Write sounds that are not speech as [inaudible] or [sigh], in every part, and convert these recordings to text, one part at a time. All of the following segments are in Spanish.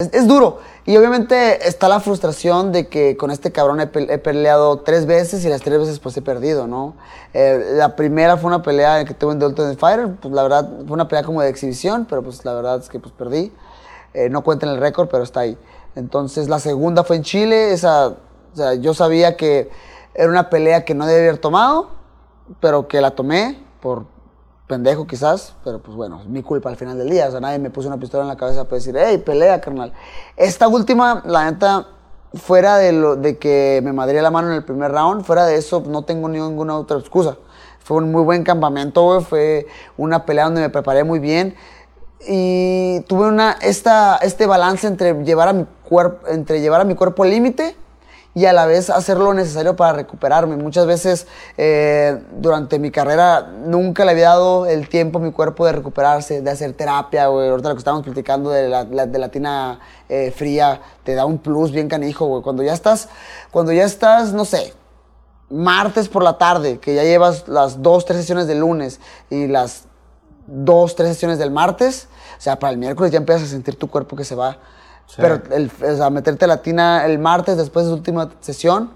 Es, duro. Y obviamente está la frustración de que con este cabrón he, peleado tres veces y las tres veces pues he perdido, ¿no? Eh, la primera fue una pelea que tuve en The Ultimate Fighter, pues la verdad fue una pelea como de exhibición, pero pues la verdad es que pues perdí. Eh, no cuenta en el récord, pero está ahí. Entonces la segunda fue en Chile, esa, o sea, yo sabía que era una pelea que no debía haber tomado, pero que la tomé por pendejo quizás, pero pues bueno, es mi culpa al final del día. O sea, nadie me puso una pistola en la cabeza para decir, hey, pelea, carnal. Esta última, la neta, fuera de, lo, de que me madría la mano en el primer round, fuera de eso, no tengo ninguna otra excusa. Fue un muy buen campamento, güey. Fue una pelea donde me preparé muy bien. Y tuve una, esta, este balance entre llevar a mi cuerpo, entre llevar a mi cuerpo límite y a la vez hacer lo necesario para recuperarme. Muchas veces eh, durante mi carrera nunca le había dado el tiempo a mi cuerpo de recuperarse, de hacer terapia, güey. Ahorita lo que estábamos platicando de la, de la tina eh, fría, te da un plus bien canijo, güey. Cuando ya estás, cuando ya estás, no sé, martes por la tarde, que ya llevas las dos, tres sesiones del lunes y las dos, tres sesiones del martes, o sea, para el miércoles ya empiezas a sentir tu cuerpo que se va pero el, o sea, meterte la tina el martes después de su última sesión,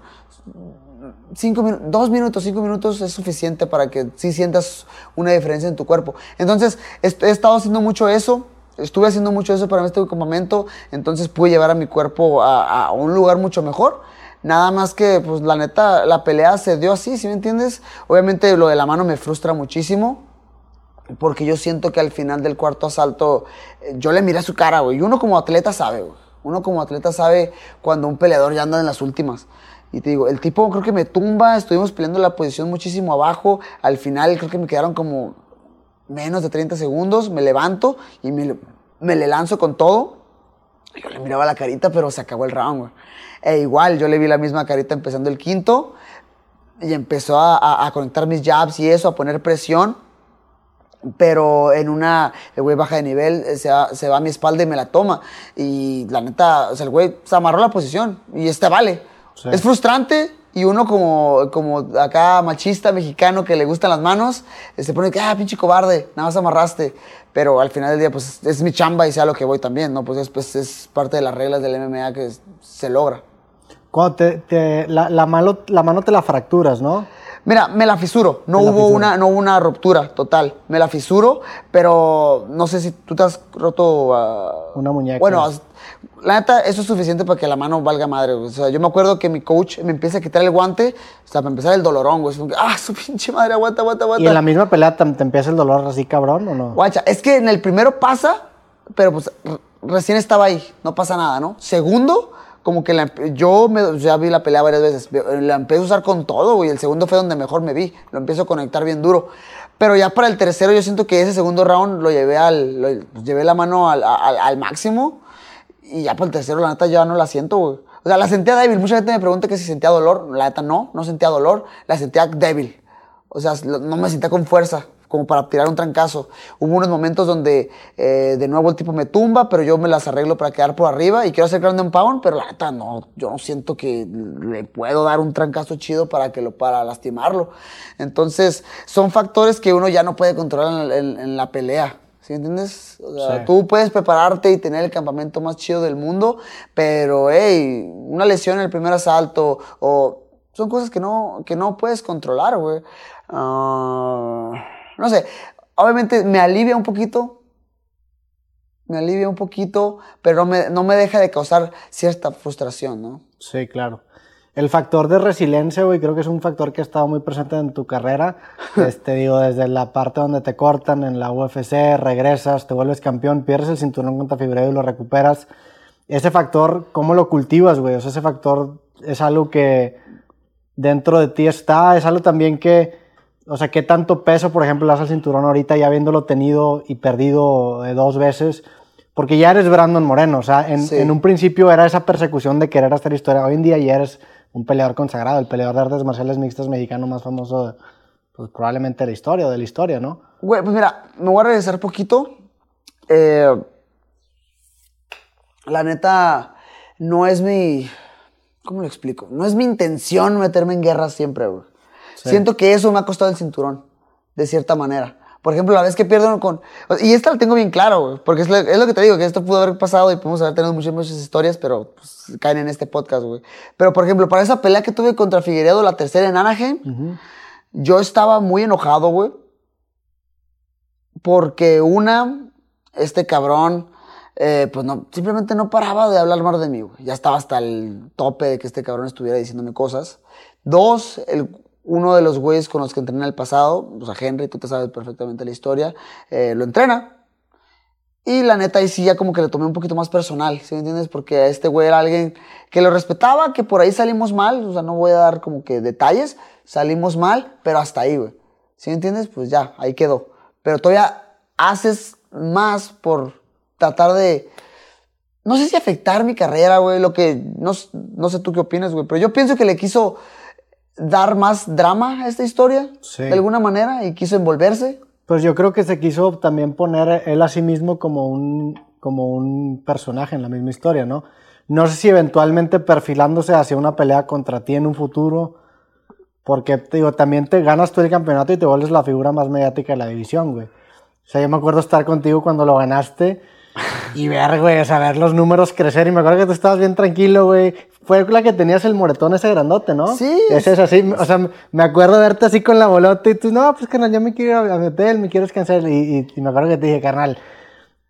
cinco dos minutos, cinco minutos es suficiente para que sí sientas una diferencia en tu cuerpo. Entonces, he, estado haciendo mucho eso. Estuve haciendo mucho eso para este campamento, entonces pude llevar a mi cuerpo a, a un lugar mucho mejor. Nada más que, pues la neta, la pelea se dio así, ¿sí me entiendes? Obviamente lo de la mano me frustra muchísimo porque yo siento que al final del cuarto asalto, eh, yo le miré su cara, güey. Y uno como atleta sabe, güey. Uno como atleta sabe cuando un peleador ya anda en las últimas. Y te digo, el tipo creo que me tumba, estuvimos peleando la posición muchísimo abajo. Al final creo que me quedaron como menos de 30 segundos. Me levanto y me, me le lanzo con todo. Yo le miraba la carita, pero se acabó el round, güey. E igual, yo le vi la misma carita empezando el quinto. Y empezó a, a conectar mis jabs y eso, a poner presión pero en una, el güey baja de nivel, eh, se va, se va, a mi espalda y me la toma. Y la neta, o sea, el güey se amarró la posición y este vale. Es frustrante y uno como, como acá machista mexicano que le gustan las manos, eh, se pone que, ah, pinche cobarde, nada más amarraste. Pero al final del día, pues es mi chamba y sea lo que voy también, ¿no? Pues es, pues, es parte de las reglas del MMA que se logra. Cuando te, la, la, mano, la mano te la fracturas, ¿no? Mira, me la fisuro. No hubo, una, no una ruptura total. Me la fisuro, pero no sé si tú te has roto. Uh, una muñeca. Bueno, la neta, eso es suficiente para que la mano valga madre. O sea, yo me acuerdo que mi coach me empieza a quitar el guante, o sea, para empezar el dolorón, güey. ah, su pinche madre, aguanta, aguanta, aguanta. ¿Y en la misma pelea te, empieza el dolor así cabrón o no? Guacha, es que en el primero pasa, pero pues recién estaba ahí, no pasa nada, ¿no? Segundo como que la, yo me, ya vi la pelea varias veces, la empecé a usar con todo, güey. El segundo fue donde mejor me vi, lo empiezo a conectar bien duro. Pero ya para el tercero yo siento que ese segundo round lo llevé al, llevé la mano al, al, máximo y ya para el tercero la neta ya no la siento, güey. O sea, la sentía débil. Mucha gente me pregunta que si sentía dolor. La neta no, no sentía dolor, la sentía débil. O sea, no me sentía con fuerza como para tirar un trancazo. Hubo unos momentos donde eh, de nuevo el tipo me tumba, pero yo me las arreglo para quedar por arriba y quiero hacer grande un pound, pero la neta no, yo no siento que le puedo dar un trancazo chido para que lo para lastimarlo. Entonces, son factores que uno ya no puede controlar en, la pelea. ¿Sí entiendes? O sea, tú puedes prepararte y tener el campamento más chido del mundo, pero hey, una lesión en el primer asalto o son cosas que no, que no puedes controlar, güey. Uh, no sé, obviamente me alivia un poquito, me alivia un poquito, pero no me, no me deja de causar cierta frustración, ¿no? Sí, claro. El factor de resiliencia, güey, creo que es un factor que ha estado muy presente en tu carrera. [laughs] Este, digo, desde la parte donde te cortan en la UFC, regresas, te vuelves campeón, pierdes el cinturón contra Fibredo y lo recuperas. Ese factor, ¿cómo lo cultivas, güey? O sea, ese factor es algo que dentro de ti está, es algo también que o sea, ¿qué tanto peso, por ejemplo, le das al cinturón ahorita ya habiéndolo tenido y perdido eh, dos veces? Porque ya eres Brandon Moreno, o sea, en, un principio era esa persecución de querer hacer historia. Hoy en día ya eres un peleador consagrado, el peleador de artes marciales mixtas mexicano más famoso, pues probablemente de la historia, de la historia, ¿no? Güey, pues mira, me voy a regresar poquito. Eh, la neta, no es mi. ¿Cómo lo explico? No es mi intención meterme en guerra siempre, güey. Siento que eso me ha costado el cinturón, de cierta manera. Por ejemplo, la vez que pierden con... Y esta la tengo bien claro, güey, porque es lo, es lo que te digo, que esto pudo haber pasado y podemos haber tenido muchas, muchas historias, pero pues, caen en este podcast, güey. Pero, por ejemplo, para esa pelea que tuve contra Figueredo, la tercera en Anaheim, yo estaba muy enojado, güey. Porque una, este cabrón, eh, pues no, simplemente no paraba de hablar mal de mí, güey. Ya estaba hasta el tope de que este cabrón estuviera diciéndome cosas. Dos, el, uno de los güeyes con los que entrené en el pasado, o sea, Henry, tú te sabes perfectamente la historia, eh, lo entrena. Y la neta, ahí sí ya como que le tomé un poquito más personal, ¿sí me entiendes? Porque este güey era alguien que lo respetaba, que por ahí salimos mal, o sea, no voy a dar como que detalles, salimos mal, pero hasta ahí, güey. ¿Sí me entiendes? Pues ya, ahí quedó. Pero todavía haces más por tratar de, no sé si afectar mi carrera, güey, lo que, no, no sé tú qué opinas, güey, pero yo pienso que le quiso dar más drama a esta historia, de alguna manera, y quiso envolverse. Pues yo creo que se quiso también poner él a sí mismo como un, como un personaje en la misma historia, ¿no? No sé si eventualmente perfilándose hacia una pelea contra ti en un futuro, porque te digo, también te ganas tú el campeonato y te vuelves la figura más mediática de la división, güey. O sea, yo me acuerdo estar contigo cuando lo ganaste y ver, güey, o sea, ver los números crecer. Y me acuerdo que tú estabas bien tranquilo, güey. Fue la que tenías el moretón ese grandote, ¿no? Sí. Ese es así. O sea, me acuerdo verte así con la bolota y tú, no, pues carnal, yo me quiero ir a meter, me quiero descansar. Y, y, me acuerdo que te dije, carnal,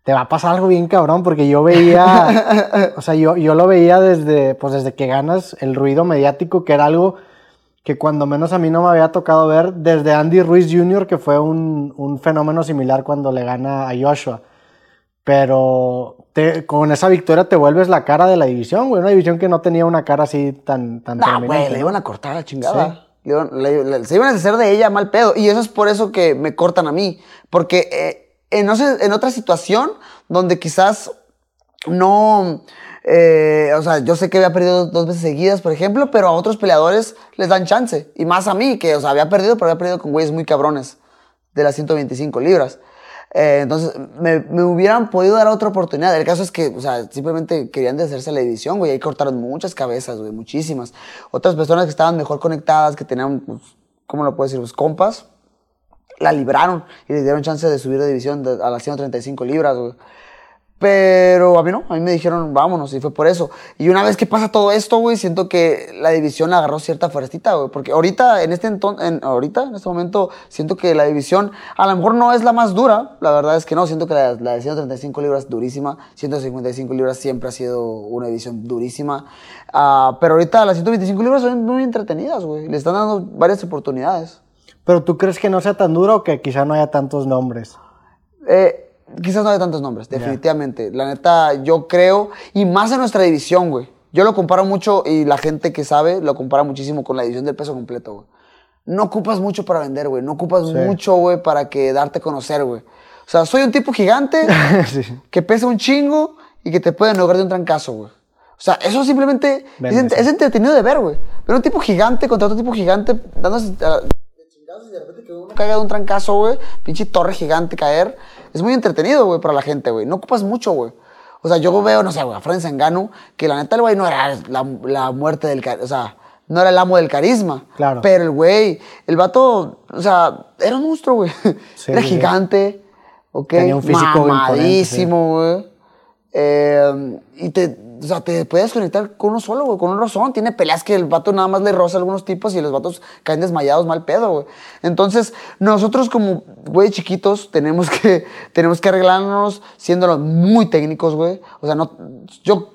te va a pasar algo bien cabrón, porque yo veía, [laughs] o sea, yo, yo lo veía desde, pues desde que ganas el ruido mediático, que era algo que cuando menos a mí no me había tocado ver, desde Andy Ruiz Jr., que fue un, un fenómeno similar cuando le gana a Joshua. Pero con esa victoria te vuelves la cara de la división, güey. Una división que no tenía una cara así tan, tan nah, güey, le iban a cortar la chingada. se iban a hacer de ella mal pedo. Y eso es por eso que me cortan a mí. Porque eh, en, en otra situación donde quizás no... Eh, o sea, yo sé que había perdido dos veces seguidas, por ejemplo, pero a otros peleadores les dan chance. Y más a mí, que, o sea, había perdido, pero había perdido con güeyes muy cabrones de las 125 libras. Eh, entonces, me, me, hubieran podido dar otra oportunidad. El caso es que, o sea, simplemente querían deshacerse la edición, güey. Ahí cortaron muchas cabezas, güey, muchísimas. Otras personas que estaban mejor conectadas, que tenían, pues, ¿cómo lo puedo decir? Pues compas, la libraron y le dieron chance de subir de división a las 135 libras, güey. Pero a mí no, a mí me dijeron, vámonos, y fue por eso. Y una vez que pasa todo esto, güey, siento que la división agarró cierta fuercita, güey. Porque ahorita, en este en, ahorita, en este momento, siento que la división a lo mejor no es la más dura. La verdad es que no, siento que la, de 135 libras durísima. 155 libras siempre ha sido una división durísima. Uh, pero ahorita las 125 libras son muy entretenidas, güey. Le están dando varias oportunidades. Pero tú crees que no sea tan duro o que quizá no haya tantos nombres? Eh quizás no hay tantos nombres, definitivamente. La neta, yo creo, y más en nuestra división, güey. Yo lo comparo mucho, y la gente que sabe lo compara muchísimo con la división del peso completo, güey. No ocupas mucho para vender, güey. No ocupas mucho, güey, para que darte a conocer, güey. O sea, soy un tipo gigante [laughs] que pesa un chingo y que te puede lograr de un trancazo, güey. O sea, eso simplemente es, entretenido de ver, güey. Pero un tipo gigante contra otro tipo gigante dándose y de repente que uno caiga de un trancazo, güey, pinche torre gigante caer, es muy entretenido, güey, para la gente, güey. No ocupas mucho, güey. O sea, yo veo, no sé, güey, a Frank Zangano, que la neta el güey no era la, la muerte del, o sea, no era el amo del carisma. Claro. Pero el güey, el vato, o sea, era un monstruo, güey. era gigante, ¿ok? Tenía un físico mamadísimo, güey. Eh, y te, o sea, te puedes conectar con uno solo, güey, con un rozón. Tiene peleas que el vato nada más le roza a algunos tipos y los vatos caen desmayados mal pedo, güey. Entonces, nosotros como güey chiquitos tenemos que, [laughs] tenemos que arreglarnos siendo muy técnicos, güey. O sea, no, yo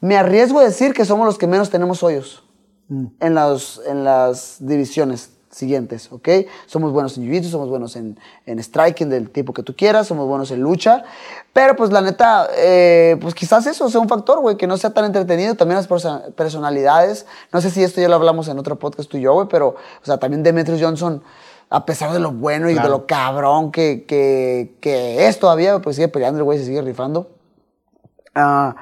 me arriesgo a decir que somos los que menos tenemos hoyos mm. en, las, en las divisiones siguientes, ¿ok? Somos buenos en jiu somos buenos en, en, striking del tipo que tú quieras, somos buenos en lucha, pero pues la neta, eh, pues quizás eso sea un factor, güey, que no sea tan entretenido, también las personalidades, no sé si esto ya lo hablamos en otro podcast tú y yo, güey, pero, o sea, también Demetrius Johnson, a pesar de lo bueno y de lo cabrón que, que, que, es todavía, pues sigue peleando el güey, se sigue rifando. Uh,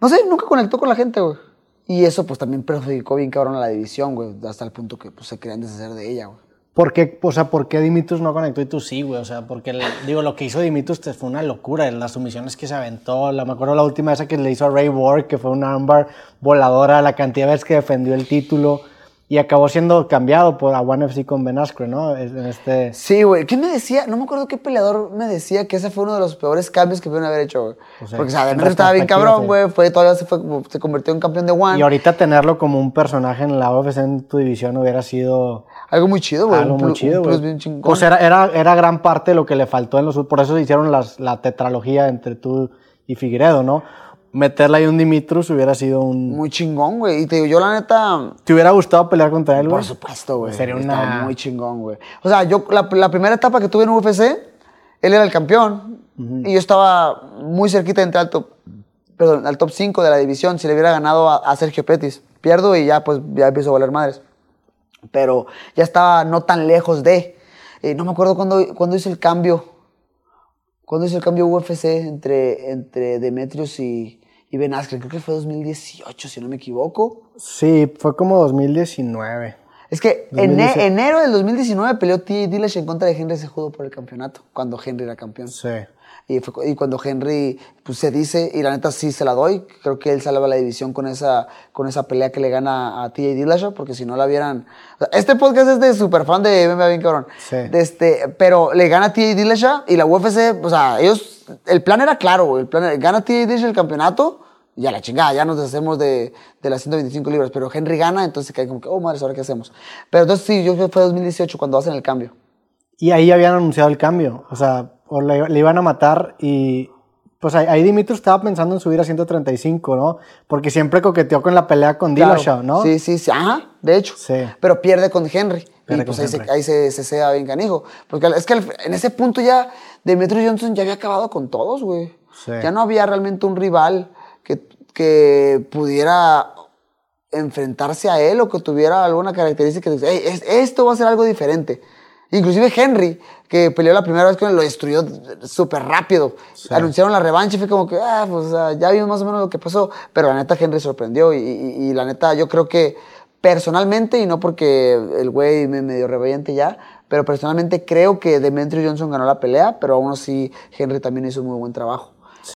no sé, nunca conectó con la gente, güey. Y eso pues también perjudicó bien cabrón a la división, güey, hasta el punto que pues, se querían deshacer de ella, güey. ¿Por qué, o sea, ¿por qué Dimitrus no conectó y tú sí, güey? O sea, porque, digo, lo que hizo Dimitrus fue una locura. Las sumisiones que se aventó, la, me acuerdo la última vez que le hizo a Ray Ward, que fue un armbar voladora, la cantidad de veces que defendió el título. Y acabó siendo cambiado por a One FC con Ben Askren, ¿no? En este... Sí, güey. ¿Qué me decía? No me acuerdo qué peleador me decía que ese fue uno de los peores cambios que pudieron haber hecho, güey. O sea, Porque, o sea, estaba bien cabrón, güey. Fue, todavía se, fue, se convirtió en campeón de One. Y ahorita tenerlo como un personaje en la UFC en tu división hubiera sido Algo muy chido, güey. algo Un muy chido, güey. Pues era, era, era gran parte de lo que le faltó en los... Por eso hicieron las, la tetralogía entre tú y Figueredo, ¿no? Meterle ahí un Dimitrus hubiera sido un... Muy chingón, güey. Y te digo, yo la neta... ¿Te hubiera gustado pelear contra él, güey? Por supuesto, güey. Sería Estaba una- muy chingón, güey. O sea, yo, la, la primera etapa que tuve en UFC, él era el campeón. Y yo estaba muy cerquita de entrar al top, perdón, al top 5 de la división si le hubiera ganado a, a Sergio Pettis. Pierdo y ya, pues, ya empiezo a valer madres. Pero ya estaba no tan lejos de. Eh, no me acuerdo cuándo cuándo hice el cambio. ¿Cuándo hizo el cambio UFC entre, entre Demetrius y, y Ben Askren? Creo que fue 2018, si no me equivoco. Sí, fue como 2019. Es que en 2017. enero del 2019 peleó T. Dillashaw en contra de Henry Cejudo por el campeonato, cuando Henry era campeón. Sí. Y, fue y cuando Henry pues, se dice, y la neta sí se la doy, creo que él salva la división con esa, con esa pelea que le gana a T.J. Dillashaw, porque si no la vieran... o sea, este podcast es de super fan de MMA bien cabrón. Sí. De este, pero le gana a T.J. Dillashaw y la UFC, o sea, ellos... El plan era claro, el plan era, gana T.J. Dillashaw el campeonato y a la chingada, ya nos deshacemos de, de las 125 libras, pero Henry gana, entonces cae como que, oh madre, ¿ahora qué hacemos? Pero entonces sí, yo creo que fue 2018 cuando hacen el cambio. Y ahí habían anunciado el cambio. O sea, o le, le iban a matar y. Pues ahí, ahí Dimitrus estaba pensando en subir a 135, ¿no? Porque siempre coqueteó con la pelea con Claro. Dillashaw, ¿no? Sí, sí, sí. Ajá, de hecho. Sí. Pero pierde con Henry. Pierde y pues ahí, se, Henry. ahí se, se sea bien canijo. Porque es que en ese punto ya Demetrio Johnson ya había acabado con todos, güey. Sí. Ya no había realmente un rival que, que pudiera enfrentarse a él o que tuviera alguna característica que "Ey, es- esto va a ser algo diferente. Inclusive Henry, que peleó la primera vez con él, lo destruyó súper rápido. Anunciaron la revancha y fue como que, ah, pues ya vimos más o menos lo que pasó. Pero la neta Henry sorprendió y, y- y la neta yo creo que personalmente, y no porque el güey me medio rebeliente ya, pero personalmente creo que Demetrio Johnson ganó la pelea, pero aún así Henry también hizo un muy buen trabajo.